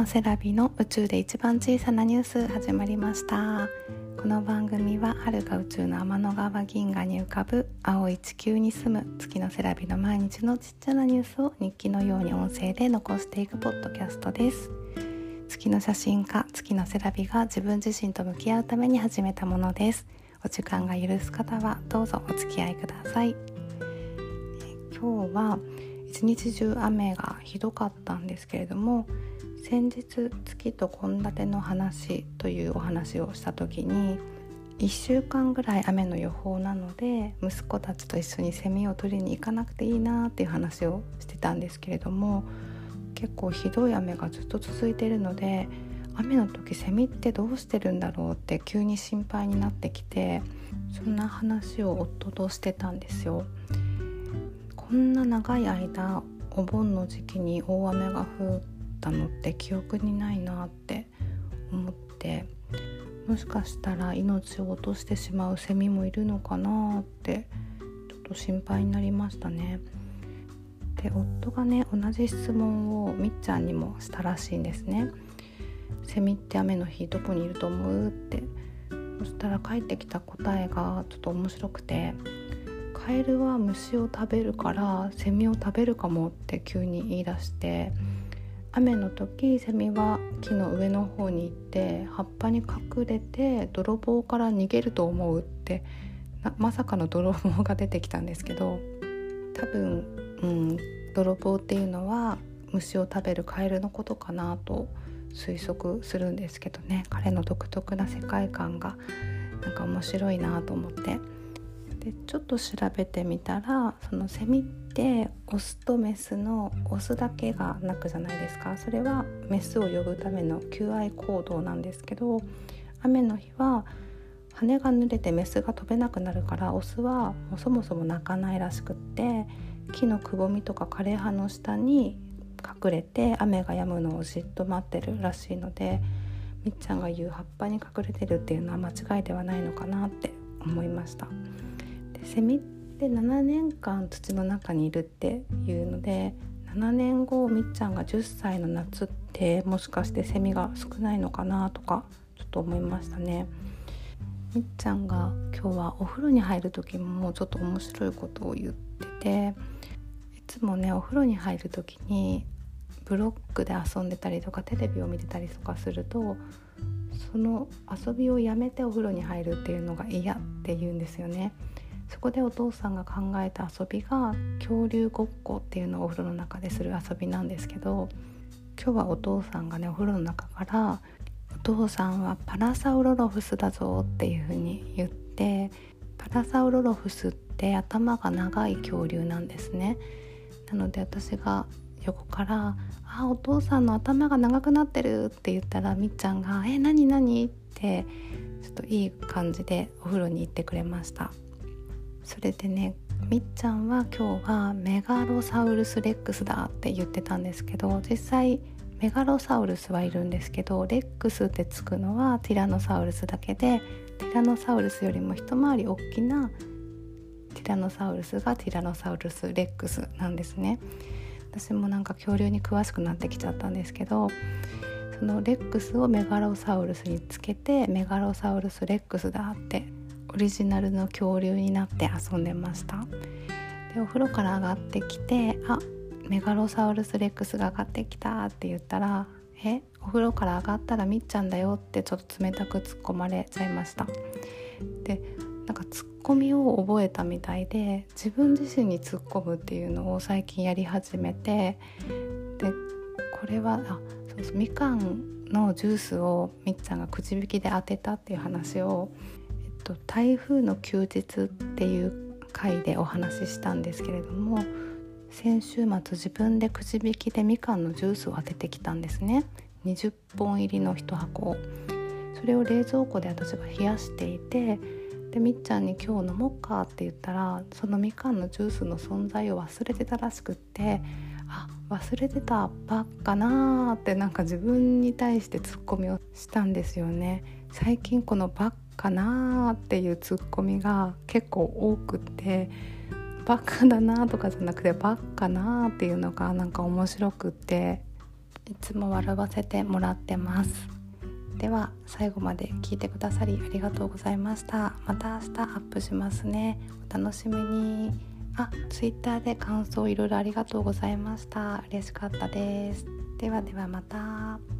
のセラビの宇宙で一番小さなニュース始まりました。この番組は遥か宇宙の天の川銀河に浮かぶ青い地球に住む月のセラビの毎日のちっちゃなニュースを日記のように音声で残していくポッドキャストです。月の写真家月のセラビが自分自身と向き合うために始めたものです。お時間が許す方はどうぞお付き合いください。今日は一日中雨がひどかったんですけれども先日月と献立の話というお話をした時に1週間ぐらい雨の予報なので息子たちと一緒にセミを取りに行かなくていいなっていう話をしてたんですけれども結構ひどい雨がずっと続いているので雨の時セミってどうしてるんだろうって急に心配になってきてそんな話を夫としてたんですよ。こんな長い間お盆の時期に大雨が降ったのって記憶にないなって思ってもしかしたら命を落としてしまうセミもいるのかなってちょっと心配になりましたね。で夫がね同じ質問をみっちゃんにもしたらしいんですね。セミって雨の日どこにいると思うってそしたら帰ってきた答えがちょっと面白くてカエルは虫を食べるからセミを食べるかもって急に言い出して雨の時セミは木の上の方に行って葉っぱに隠れて泥棒から逃げると思うってまさかの泥棒が出てきたんですけど多分、うん、泥棒っていうのは虫を食べるカエルのことかなと推測するんですけどね彼の独特な世界観がなんか面白いなと思って。でちょっと調べてみたらそのセミってオスとメスのオスだけが鳴くじゃないですかそれはメスを呼ぶための求愛行動なんですけど雨の日は羽が濡れてメスが飛べなくなるからオスはもうそもそも鳴かないらしくって木のくぼみとか枯れ葉の下に隠れて雨が止むのをじっと待ってるらしいのでみっちゃんが言う葉っぱに隠れてるっていうのは間違いではないのかなって思いました。セミって7年間土の中にいるっていうので7年後みっちゃんが10歳の夏ってもしかしてセミが少ないのかなとかちょっと思いましたね。みっちゃんが今日はお風呂に入る時もちょっと面白いことを言ってていつもねお風呂に入る時にブロックで遊んでたりとかテレビを見てたりとかするとその遊びをやめてお風呂に入るっていうのが嫌って言うんですよね。そこでお父さんが考えた遊びが恐竜ごっこっていうのをお風呂の中でする遊びなんですけど今日はお父さんがねお風呂の中から「お父さんはパラサウロロフスだぞ」っていうふうに言ってパラサウロロフスって頭が長い恐竜なんですね。なので私が横から「あお父さんの頭が長くなってる」って言ったらみっちゃんが「え何何?」ってちょっといい感じでお風呂に行ってくれました。それでねみっちゃんは今日はメガロサウルスレックスだって言ってたんですけど実際メガロサウルスはいるんですけどレックスってつくのはティラノサウルスだけでティラノサウルスよりも一回り大きなティラノサウルスがティラノサウルスレックスなんですね。私もなんか恐竜に詳しくなってきちゃったんですけどそのレックスをメガロサウルスにつけてメガロサウルスレックスだってオリジナルの恐竜になって遊んでました。でお風呂から上がってきて「あメガロサウルスレックスが上がってきた」って言ったら「えお風呂から上がったらみっちゃんだよ」ってちょっと冷たく突っ込まれちゃいました。でなんかツッコミを覚えたみたいで自分自身に突っ込むっていうのを最近やり始めてでこれはあそうそうみかんのジュースをみっちゃんがくじ引きで当てたっていう話をと「台風の休日」っていう回でお話ししたんですけれども先週末自分でくじ引きでみかんのジュースを当ててきたんですね。20本入りの1箱それを冷蔵庫で私が冷やしていてでみっちゃんに「今日飲もうか」って言ったらそのみかんのジュースの存在を忘れてたらしくってあ忘れてたばっかなってなんか自分に対してツッコミをしたんですよね。最近この「ばっかなっていうツッコミが結構多くてバカだなとかじゃなくてバカなっていうのがなんか面白くっていつも笑わせてもらってます。では最後まで聞いてくださりありがとうございました。また明日アップしますね。お楽しみに。あ、ツイッターで感想いろいろありがとうございました。嬉しかったです。ではではまた。